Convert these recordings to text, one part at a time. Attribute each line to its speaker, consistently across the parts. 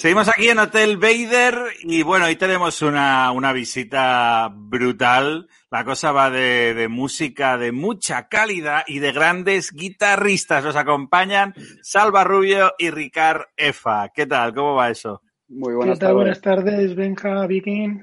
Speaker 1: Seguimos aquí en Hotel Vader y bueno, hoy tenemos una, una visita brutal. La cosa va de, de, música de mucha calidad y de grandes guitarristas. Nos acompañan Salva Rubio y Ricard Efa. ¿Qué tal? ¿Cómo va eso?
Speaker 2: Muy buenas
Speaker 3: ¿Qué tal? Buenas tardes, Benja, Viking.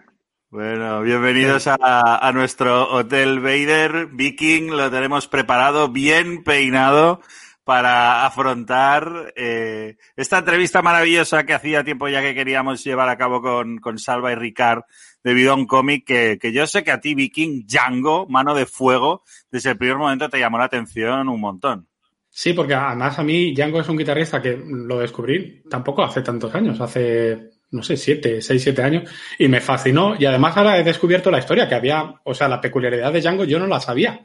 Speaker 1: Bueno, bienvenidos a, a nuestro Hotel Vader. Viking lo tenemos preparado, bien peinado para afrontar eh, esta entrevista maravillosa que hacía tiempo ya que queríamos llevar a cabo con, con Salva y Ricard debido a un cómic que, que, yo sé que a ti, Viking, Django, Mano de Fuego, desde el primer momento te llamó la atención un montón.
Speaker 2: Sí, porque además a mí Django es un guitarrista que lo descubrí tampoco hace tantos años, hace, no sé, siete, seis, siete años, y me fascinó. Y además ahora he descubierto la historia que había, o sea, la peculiaridad de Django yo no la sabía.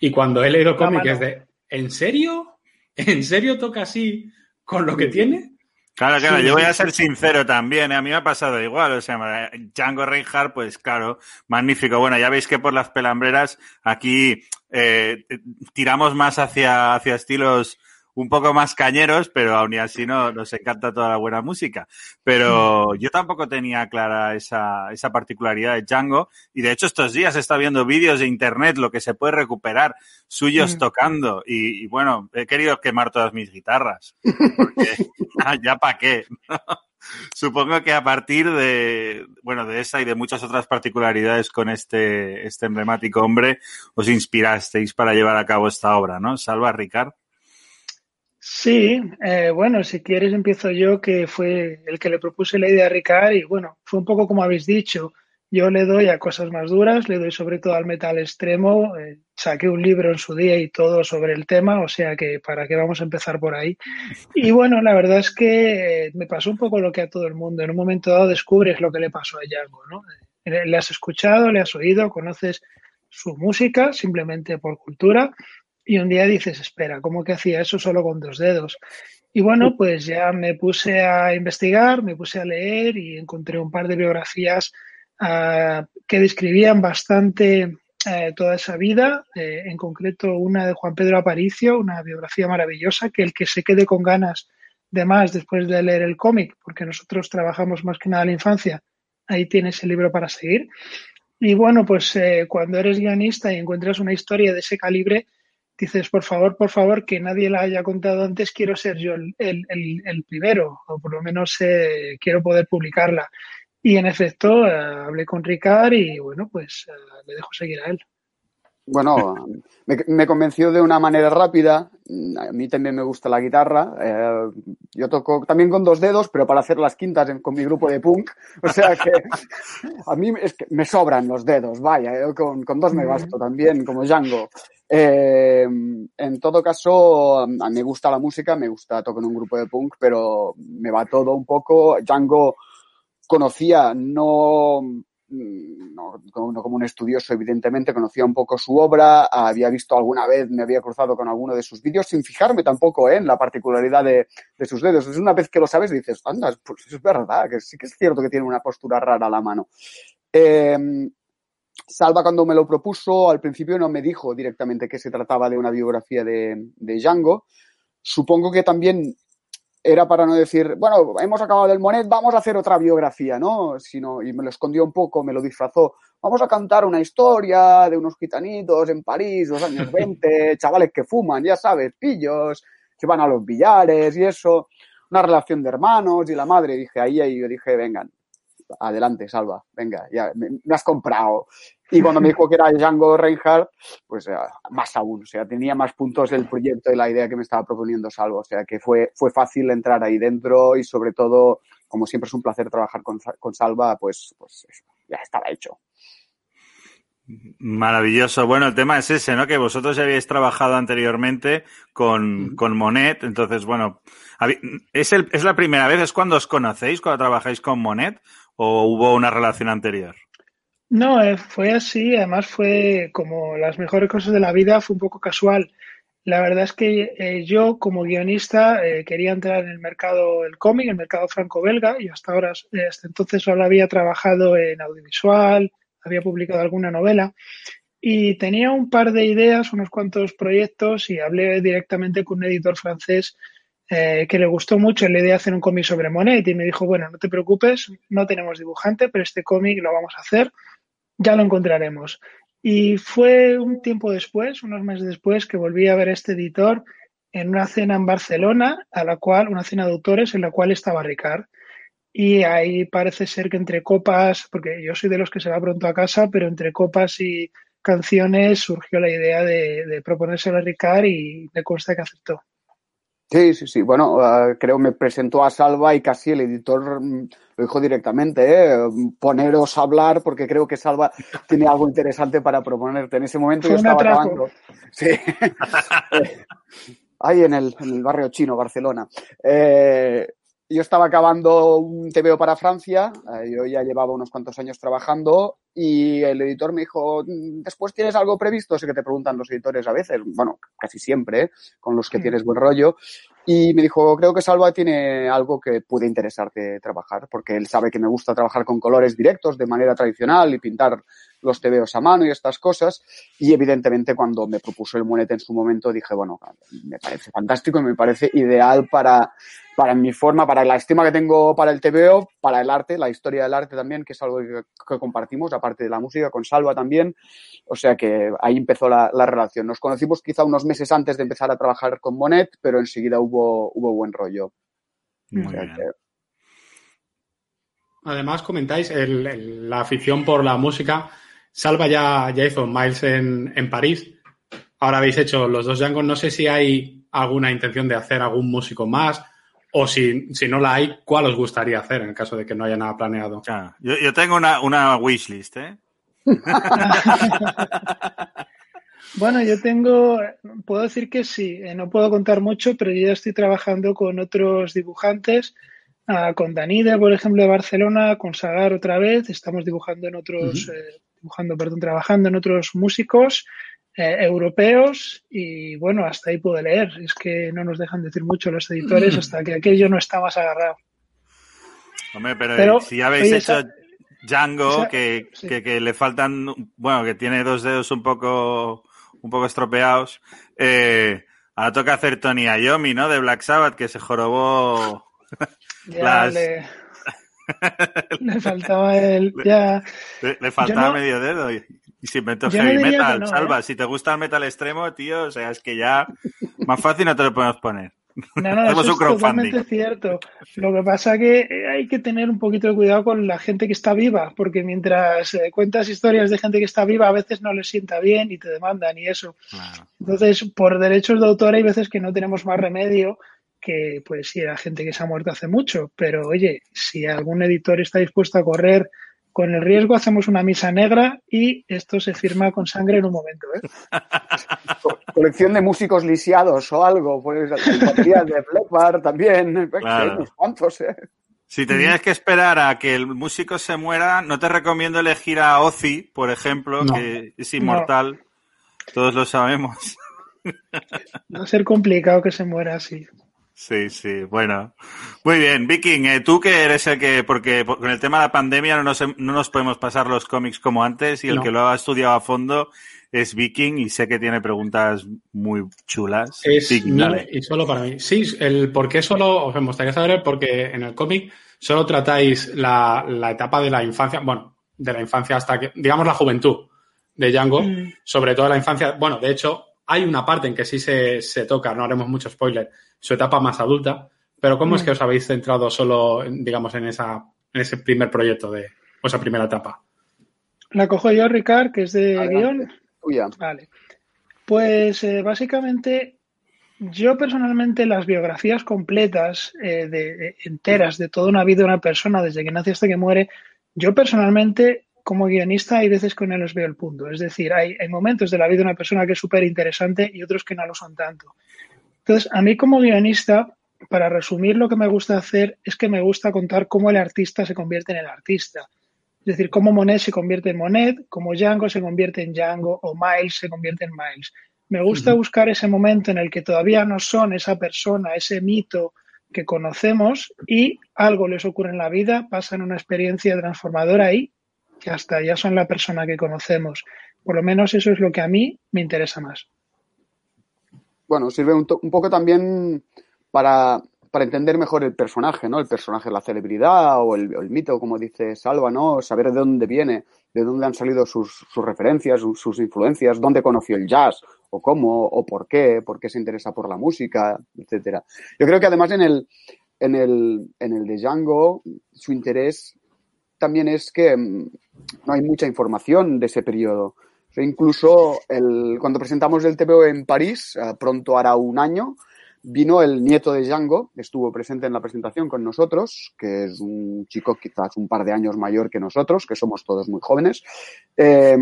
Speaker 2: Y cuando he leído cómics de, ¿en serio? ¿En serio toca así con lo que tiene?
Speaker 1: Claro, claro, sí, yo voy a ser sincero también, ¿eh? a mí me ha pasado igual, o sea, Django Reinhardt, pues claro, magnífico. Bueno, ya veis que por las pelambreras aquí eh, tiramos más hacia, hacia estilos un poco más cañeros, pero aún así no, nos encanta toda la buena música. Pero yo tampoco tenía clara esa, esa particularidad de Django y de hecho estos días estado viendo vídeos de internet, lo que se puede recuperar, suyos mm. tocando y, y, bueno, he querido quemar todas mis guitarras. Porque ya para qué. Supongo que a partir de, bueno, de esa y de muchas otras particularidades con este, este emblemático hombre, os inspirasteis para llevar a cabo esta obra, ¿no? Salva, Ricard.
Speaker 3: Sí, eh, bueno, si quieres empiezo yo, que fue el que le propuse la idea a Ricard y bueno, fue un poco como habéis dicho, yo le doy a cosas más duras, le doy sobre todo al metal extremo, eh, saqué un libro en su día y todo sobre el tema, o sea que para qué vamos a empezar por ahí. Y bueno, la verdad es que me pasó un poco lo que a todo el mundo, en un momento dado descubres lo que le pasó a Django, ¿no? Eh, le has escuchado, le has oído, conoces su música simplemente por cultura y un día dices, espera, ¿cómo que hacía eso solo con dos dedos? Y bueno, pues ya me puse a investigar, me puse a leer y encontré un par de biografías uh, que describían bastante uh, toda esa vida, eh, en concreto una de Juan Pedro Aparicio, una biografía maravillosa, que el que se quede con ganas de más después de leer el cómic, porque nosotros trabajamos más que nada la infancia, ahí tienes el libro para seguir. Y bueno, pues eh, cuando eres guionista y encuentras una historia de ese calibre, dices, por favor, por favor, que nadie la haya contado antes, quiero ser yo el, el, el, primero, o por lo menos eh, quiero poder publicarla. Y en efecto, eh, hablé con Ricard y bueno, pues eh, le dejo seguir a él.
Speaker 4: Bueno, me, me, convenció de una manera rápida. A mí también me gusta la guitarra. Eh, yo toco también con dos dedos, pero para hacer las quintas en, con mi grupo de punk. O sea que a mí es que me sobran los dedos, vaya. Yo con, con dos me basto también, como Django. Eh, en todo caso, a mí me gusta la música, me gusta tocar en un grupo de punk, pero me va todo un poco. Django conocía, no no, no, como un estudioso, evidentemente, conocía un poco su obra, había visto alguna vez, me había cruzado con alguno de sus vídeos, sin fijarme tampoco ¿eh? en la particularidad de, de, sus dedos. Es una vez que lo sabes, dices, anda, pues es verdad, que sí que es cierto que tiene una postura rara a la mano. Eh, Salva cuando me lo propuso, al principio no me dijo directamente que se trataba de una biografía de, de Django. Supongo que también era para no decir, bueno, hemos acabado del Monet, vamos a hacer otra biografía, ¿no? Sino, y me lo escondió un poco, me lo disfrazó. Vamos a cantar una historia de unos gitanitos en París, los años 20, chavales que fuman, ya sabes, pillos, que van a los billares y eso. Una relación de hermanos y la madre. Dije, ahí, ahí, yo dije, vengan, adelante, Salva, venga, ya, me, me has comprado. Y cuando me dijo que era Django Reinhardt, pues más aún, o sea, tenía más puntos el proyecto y la idea que me estaba proponiendo Salvo, o sea, que fue, fue fácil entrar ahí dentro y sobre todo, como siempre es un placer trabajar con, con Salva, pues, pues ya estaba hecho.
Speaker 1: Maravilloso. Bueno, el tema es ese, ¿no? Que vosotros ya habéis trabajado anteriormente con, con Monet. Entonces, bueno, ¿es, el, ¿es la primera vez? ¿Es cuando os conocéis, cuando trabajáis con Monet? ¿O hubo una relación anterior?
Speaker 3: No, eh, fue así. Además, fue como las mejores cosas de la vida, fue un poco casual. La verdad es que eh, yo, como guionista, eh, quería entrar en el mercado del cómic, el mercado franco-belga, y hasta ahora, hasta entonces solo había trabajado en audiovisual, había publicado alguna novela y tenía un par de ideas, unos cuantos proyectos y hablé directamente con un editor francés eh, que le gustó mucho la idea de hacer un cómic sobre Monet y me dijo, bueno, no te preocupes, no tenemos dibujante, pero este cómic lo vamos a hacer, ya lo encontraremos. Y fue un tiempo después, unos meses después, que volví a ver a este editor en una cena en Barcelona, a la cual, una cena de autores en la cual estaba Ricard. Y ahí parece ser que entre copas, porque yo soy de los que se va pronto a casa, pero entre copas y canciones surgió la idea de, de a Ricard y me consta que aceptó.
Speaker 4: Sí, sí, sí. Bueno, uh, creo me presentó a Salva y casi el editor mm, lo dijo directamente, ¿eh? poneros a hablar porque creo que Salva tiene algo interesante para proponerte. En ese momento yo estaba acabando. Sí. Ahí en el, en el, barrio chino, Barcelona. Eh, yo estaba acabando un TVO para Francia, eh, yo ya llevaba unos cuantos años trabajando y el editor me dijo, mm, después tienes algo previsto, sé que te preguntan los editores a veces, bueno, casi siempre, ¿eh? con los que tienes buen rollo, y me dijo, creo que Salva tiene algo que puede interesarte trabajar, porque él sabe que me gusta trabajar con colores directos de manera tradicional y pintar los tebeos a mano y estas cosas. Y evidentemente cuando me propuso el monete en su momento dije, bueno, me parece fantástico y me parece ideal para, para mi forma, para la estima que tengo para el TVO, para el arte, la historia del arte también, que es algo que, que compartimos, aparte de la música, con Salva también. O sea que ahí empezó la, la, relación. Nos conocimos quizá unos meses antes de empezar a trabajar con Monet, pero enseguida hubo, hubo buen rollo.
Speaker 2: Muy bien. Que... Además, comentáis el, el, la afición por la música. Salva ya, ya hizo Miles en, en París. Ahora habéis hecho los dos Django. No sé si hay alguna intención de hacer algún músico más o si, si, no la hay, ¿cuál os gustaría hacer en el caso de que no haya nada planeado?
Speaker 1: Ah, yo, yo, tengo una, una wishlist, ¿eh?
Speaker 3: bueno, yo tengo, puedo decir que sí, eh, no puedo contar mucho, pero yo ya estoy trabajando con otros dibujantes, uh, con Danide, por ejemplo, de Barcelona, con Sagar otra vez, estamos dibujando en otros, uh -huh. eh, dibujando, perdón, trabajando en otros músicos eh, europeos y bueno, hasta ahí puedo leer. Es que no nos dejan decir mucho los editores hasta que aquello no está más agarrado.
Speaker 1: Hombre, pero, pero si ya habéis oye, hecho esa, Django, esa, que, sí. que, que, le faltan, bueno, que tiene dos dedos un poco, un poco estropeados, eh, ahora toca hacer Tony Iommi, ¿no? De Black Sabbath, que se jorobó
Speaker 3: ya las... Le... le faltaba el, ya.
Speaker 1: Le, le faltaba no... medio dedo. Y, y si inventó heavy no metal, no, salva. ¿eh? Si te gusta el metal extremo, tío, o sea, es que ya más fácil no te lo podemos poner.
Speaker 3: No, no, eso es totalmente cierto. Lo que pasa que hay que tener un poquito de cuidado con la gente que está viva, porque mientras eh, cuentas historias de gente que está viva, a veces no les sienta bien y te demandan y eso. Claro. Entonces, por derechos de autor hay veces que no tenemos más remedio que, pues sí, era gente que se ha muerto hace mucho, pero oye, si algún editor está dispuesto a correr con el riesgo hacemos una misa negra y esto se firma con sangre en un momento. ¿eh?
Speaker 4: Colección de músicos lisiados o algo, pues baterías de Blackbar también, claro. unos cuantos. ¿eh?
Speaker 1: Si te tienes que esperar a que el músico se muera, no te recomiendo elegir a Ozzy, por ejemplo, no. que es inmortal. No. Todos lo sabemos.
Speaker 3: Va a ser complicado que se muera así.
Speaker 1: Sí, sí, bueno. Muy bien, Viking, eh, tú que eres el que, porque con el tema de la pandemia no nos, no nos podemos pasar los cómics como antes y el no. que lo ha estudiado a fondo es Viking y sé que tiene preguntas muy chulas.
Speaker 2: Es Viking, y solo para mí. Sí, el por qué solo, os gustaría saber porque en el cómic solo tratáis la, la, etapa de la infancia, bueno, de la infancia hasta que, digamos, la juventud de Django, mm. sobre todo la infancia, bueno, de hecho, hay una parte en que sí se, se toca, no haremos mucho spoiler, su etapa más adulta, pero ¿cómo mm. es que os habéis centrado solo, digamos, en, esa, en ese primer proyecto de o esa primera etapa?
Speaker 3: La cojo yo, Ricard, que es de
Speaker 4: Adelante. guion.
Speaker 3: Vale. Pues eh, básicamente, yo personalmente las biografías completas, eh, de, de, enteras, de toda una vida de una persona, desde que nace hasta que muere, yo personalmente como guionista hay veces que no los veo el punto. Es decir, hay, hay momentos de la vida de una persona que es súper interesante y otros que no lo son tanto. Entonces, a mí como guionista, para resumir lo que me gusta hacer es que me gusta contar cómo el artista se convierte en el artista. Es decir, cómo Monet se convierte en Monet, cómo Django se convierte en Django o Miles se convierte en Miles. Me gusta buscar ese momento en el que todavía no son esa persona, ese mito que conocemos y algo les ocurre en la vida, pasan una experiencia transformadora y ya está, ya son la persona que conocemos. Por lo menos eso es lo que a mí me interesa más.
Speaker 4: Bueno, sirve un, poco también para, para, entender mejor el personaje, ¿no? El personaje, la celebridad o el, el, mito, como dice Salva, ¿no? Saber de dónde viene, de dónde han salido sus, sus referencias, sus, sus, influencias, dónde conoció el jazz o cómo o por qué, por qué se interesa por la música, etcétera. Yo creo que además en el, en el, en el de Django, su interés también es que mm, no hay mucha información de ese periodo. Incluso cuando presentamos el TVO en París, uh, pronto hará un año, vino el nieto de Django, estuvo presente en la presentación con nosotros, que es un chico quizás un par de años mayor que nosotros, que somos todos muy jóvenes, eh,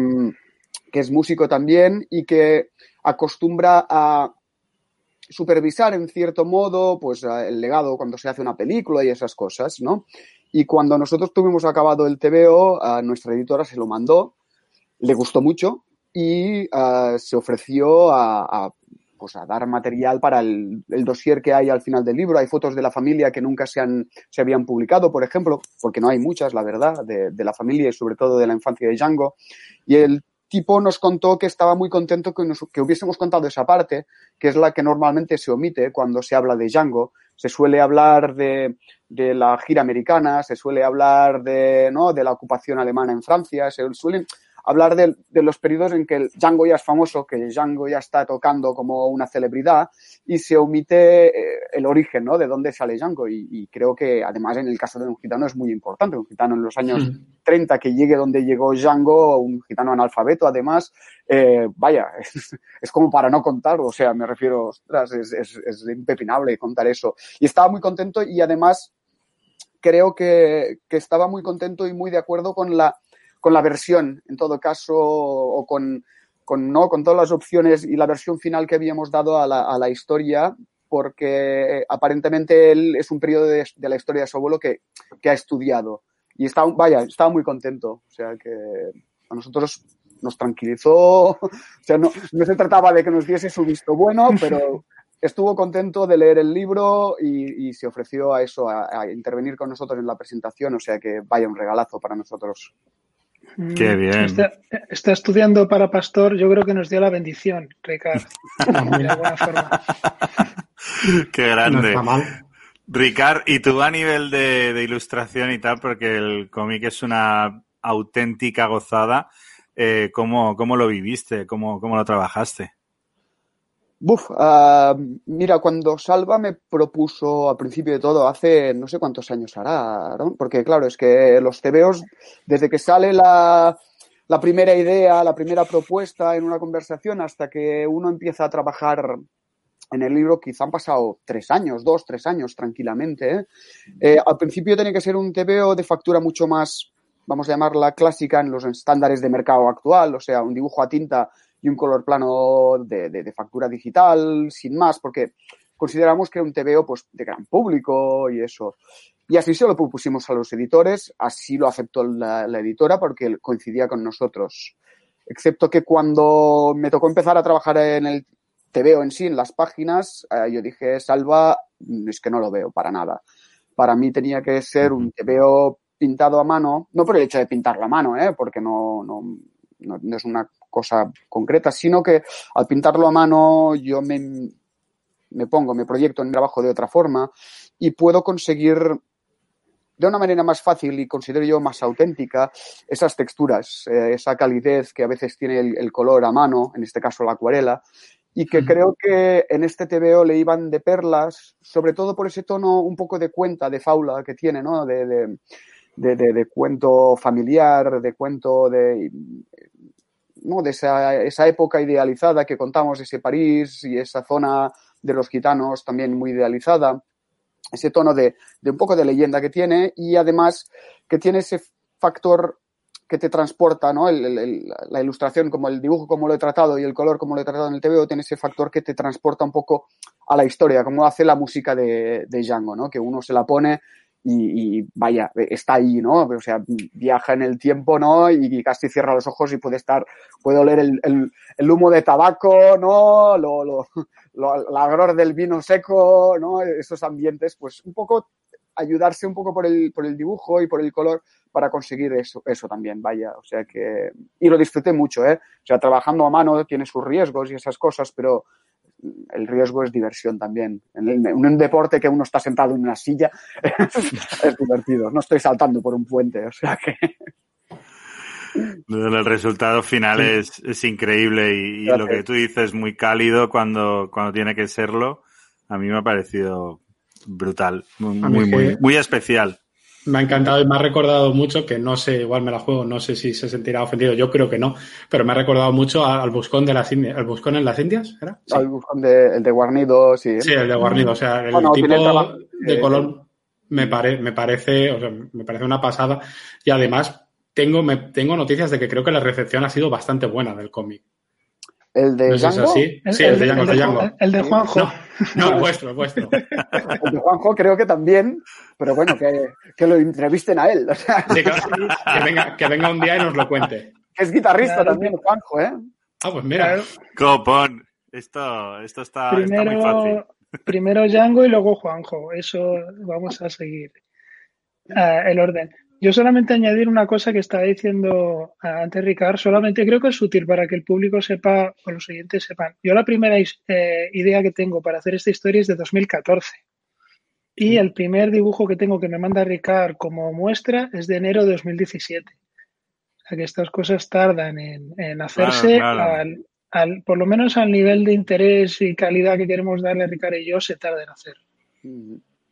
Speaker 4: que es músico también y que acostumbra a supervisar en cierto modo pues el legado cuando se hace una película y esas cosas, ¿no? Y cuando nosotros tuvimos acabado el TVO, a nuestra editora se lo mandó, le gustó mucho y se ofreció a, a, pues a, dar material para el, el, dossier que hay al final del libro. Hay fotos de la familia que nunca se, han, se habían publicado, por ejemplo, porque no hay muchas, la verdad, de, de la familia y sobre todo de la infancia de Django. Y el tipo nos contó que estaba muy contento que, nos, que hubiésemos contado esa parte, que es la que normalmente se omite cuando se habla de Django. Se suele hablar de, de la gira americana, se suele hablar de, ¿no? de la ocupación alemana en Francia, se suelen hablar de, de, los periodos en que el Django ya es famoso, que el Django ya está tocando como una celebridad y se omite eh, el origen, ¿no? De dónde sale Django. Y, y, creo que además en el caso de un gitano es muy importante. Un gitano en los años mm. 30 que llegue donde llegó Django, un gitano analfabeto además, eh, vaya, es, es, como para no contarlo. O sea, me refiero, ostras, es, es, es impepinable contar eso. Y estaba muy contento y además creo que, que estaba muy contento y muy de acuerdo con la con la versión, en todo caso, o con, con, ¿no? con todas las opciones y la versión final que habíamos dado a la, a la historia, porque eh, aparentemente él es un periodo de, de, la historia de su abuelo que, que ha estudiado. Y está, vaya, estaba muy contento. O sea que a nosotros nos tranquilizó. O sea, no, no se trataba de que nos diese su visto bueno, pero estuvo contento de leer el libro y, y se ofreció a eso, a, a, intervenir con nosotros en la presentación. O sea que vaya un regalazo para nosotros.
Speaker 1: Qué bien.
Speaker 3: Está, está, estudiando para pastor, yo creo que nos dio la bendición, Ricardo. de alguna forma.
Speaker 1: Qué grande. No Ricard, ¿y tú a nivel de, de, ilustración y tal? Porque el cómic es una auténtica gozada. Eh, ¿cómo, ¿Cómo lo viviste? ¿Cómo, cómo lo trabajaste?
Speaker 4: Buf, uh, mira, cuando Salva me propuso al principio de todo, hace no sé cuántos años hará, ¿no? porque claro, es que los TVOs, desde que sale la, la, primera idea, la primera propuesta en una conversación hasta que uno empieza a trabajar en el libro, quizá han pasado tres años, dos, tres años tranquilamente. ¿eh? Eh, al principio tenía que ser un TVO de factura mucho más, vamos a llamarla clásica en los estándares de mercado actual, o sea, un dibujo a tinta y un color plano de, de, factura digital, sin más, porque consideramos que era un TVO pues, de gran público y eso. Y así se lo propusimos a los editores, así lo aceptó la, editora porque coincidía con nosotros. Excepto que cuando me tocó empezar a trabajar en el TVO en sí, en las páginas, eh, yo dije, Salva, es que no lo veo para nada. Para mí tenía que ser un TVO pintado a mano, no por el hecho de pintarlo a mano, ¿eh? porque no, no, no es una cosa concreta, sino que al pintarlo a mano yo me, me pongo, me proyecto en mi trabajo de otra forma y puedo conseguir de una manera más fácil y considero yo más auténtica esas texturas, eh, esa calidez que a veces tiene el, el, color a mano, en este caso la acuarela, y que creo que en este TVO le iban de perlas, sobre todo por ese tono un poco de cuenta, de faula que tiene, ¿no? De, de, de cuento familiar, de cuento de ¿no? de esa, esa época idealizada que contamos, ese París y esa zona de los gitanos también muy idealizada, ese tono de, de un poco de leyenda que tiene y además que tiene ese factor que te transporta, ¿no? la ilustración, como el dibujo, como lo he tratado y el color, como lo he tratado en el TVO, tiene ese factor que te transporta un poco a la historia, como hace la música de, de Django, ¿no? Que uno se la pone y, vaya, está ahí, ¿no? O sea, viaja en el tiempo, ¿no? Y, casi cierra los ojos y puede estar, puede oler el, el, humo de tabaco, ¿no? Lo, lo, lo, del vino seco, ¿no? Esos ambientes, pues un poco ayudarse un poco por el, por el dibujo y por el color para conseguir eso, eso también, vaya. O sea que, y lo disfruté mucho, ¿eh? O sea, trabajando a mano tiene sus riesgos y esas cosas, pero el riesgo es diversión también. En, un deporte que uno está sentado en una silla es divertido. No estoy saltando por un puente, o sea que.
Speaker 1: El resultado final es, increíble y, lo que tú dices muy cálido cuando, cuando tiene que serlo. A mí me ha parecido brutal, muy, muy, muy especial.
Speaker 2: Me ha encantado y me ha recordado mucho, que no sé, igual me la juego, no sé si se sentirá ofendido, yo creo que no, pero me ha recordado mucho al Buscón de las Indias. ¿El Buscón en las Indias? ¿era?
Speaker 4: El Buscón de, el de Guarnido, sí.
Speaker 2: Sí, el de Guarnido, o sea, el tipo de color me, pare, me parece, o sea, me parece una pasada y además tengo, me, tengo noticias de que creo que la recepción ha sido bastante buena del cómic.
Speaker 4: ¿El de Django?
Speaker 2: sí, el, de Django,
Speaker 3: el de Juanjo.
Speaker 2: No, el vuestro, el vuestro.
Speaker 4: El de Juanjo creo que también, pero bueno, que, que lo entrevisten a él.
Speaker 2: Sí, que, venga, que venga un día y nos lo cuente.
Speaker 4: Que es guitarrista también, Juanjo, ¿eh?
Speaker 2: Ah, pues mira.
Speaker 1: Copón. Esto, esto está, primero, muy fácil.
Speaker 3: Primero Django y luego Juanjo. Eso vamos a seguir. Ah, el orden. Yo solamente añadir una cosa que estaba diciendo antes Ricard, solamente creo que es útil para que el público sepa o los oyentes sepan. Yo la primera eh, idea que tengo para hacer esta historia es de 2014 y el primer dibujo que tengo que me manda Ricard como muestra es de enero de 2017. O sea que estas cosas tardan en, hacerse, Al, por lo menos al nivel de interés y calidad que queremos darle a Ricard y yo, se tarda en hacer.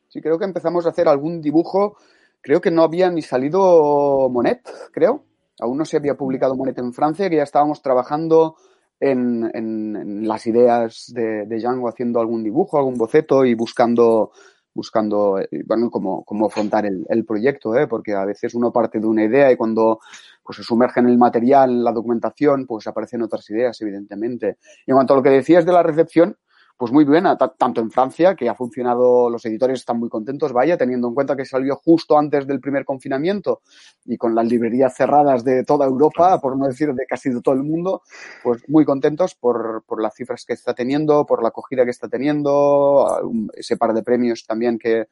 Speaker 4: Sí, creo que empezamos a hacer algún dibujo creo que no había ni salido Monet, creo. Aún no se había publicado Monet en Francia, que ya estábamos trabajando en, las ideas de, Django, haciendo algún dibujo, algún boceto y buscando, buscando eh, bueno, cómo, cómo afrontar el, proyecto, ¿eh? porque a veces uno parte de una idea y cuando pues, se sumerge en el material, en la documentación, pues aparecen otras ideas, evidentemente. Y en cuanto a lo que decías de la recepción, pues muy buena, tanto en Francia, que ha funcionado, los editores están muy contentos, vaya, teniendo en cuenta que salió justo antes del primer confinamiento y con las librerías cerradas de toda Europa, por no decir de casi de todo el mundo, pues muy contentos por, por las cifras que está teniendo, por la acogida que está teniendo, ese par de premios también que,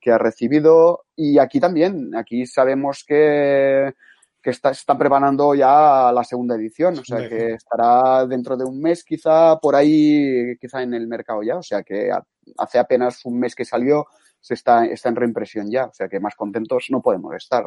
Speaker 4: que ha recibido. Y aquí también, aquí sabemos que que está, está preparando ya la segunda edición, o sea que estará dentro de un mes quizá por ahí, quizá en el mercado ya, o sea que hace apenas un mes que salió, se está, está en reimpresión ya, o sea que más contentos no podemos estar.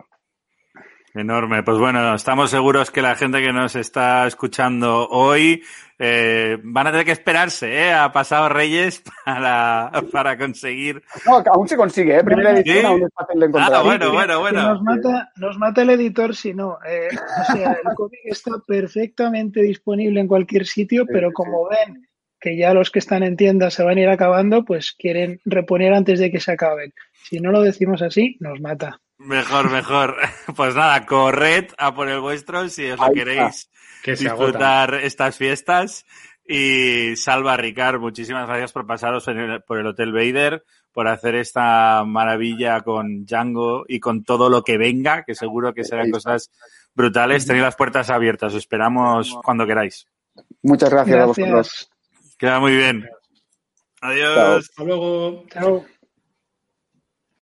Speaker 1: Enorme. Pues bueno, estamos seguros que la gente que nos está escuchando hoy eh, van a tener que esperarse eh, a pasado Reyes para, para conseguir.
Speaker 4: No, aún se consigue, ¿eh? Primera edición aún es fácil de encontrar.
Speaker 1: Ah, bueno, bueno, bueno.
Speaker 3: Nos mata, nos mata el editor si no. Eh, o sea, el cómic está perfectamente disponible en cualquier sitio, pero como ven que ya los que están en tienda se van a ir acabando, pues quieren reponer antes de que se acaben. Si no lo decimos así, nos mata.
Speaker 1: Mejor, mejor. Pues nada, corred a por el vuestro si os lo queréis disfrutar estas fiestas. Y Salva, Ricard, muchísimas gracias por pasaros por el Hotel Vader, por hacer esta maravilla con Django y con todo lo que venga, que seguro que serán cosas brutales. Tenéis las puertas abiertas, os esperamos cuando queráis.
Speaker 4: Muchas gracias, a vosotros.
Speaker 1: Queda muy bien. Adiós.
Speaker 2: Hasta luego.
Speaker 3: Chao.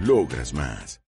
Speaker 5: Logras más.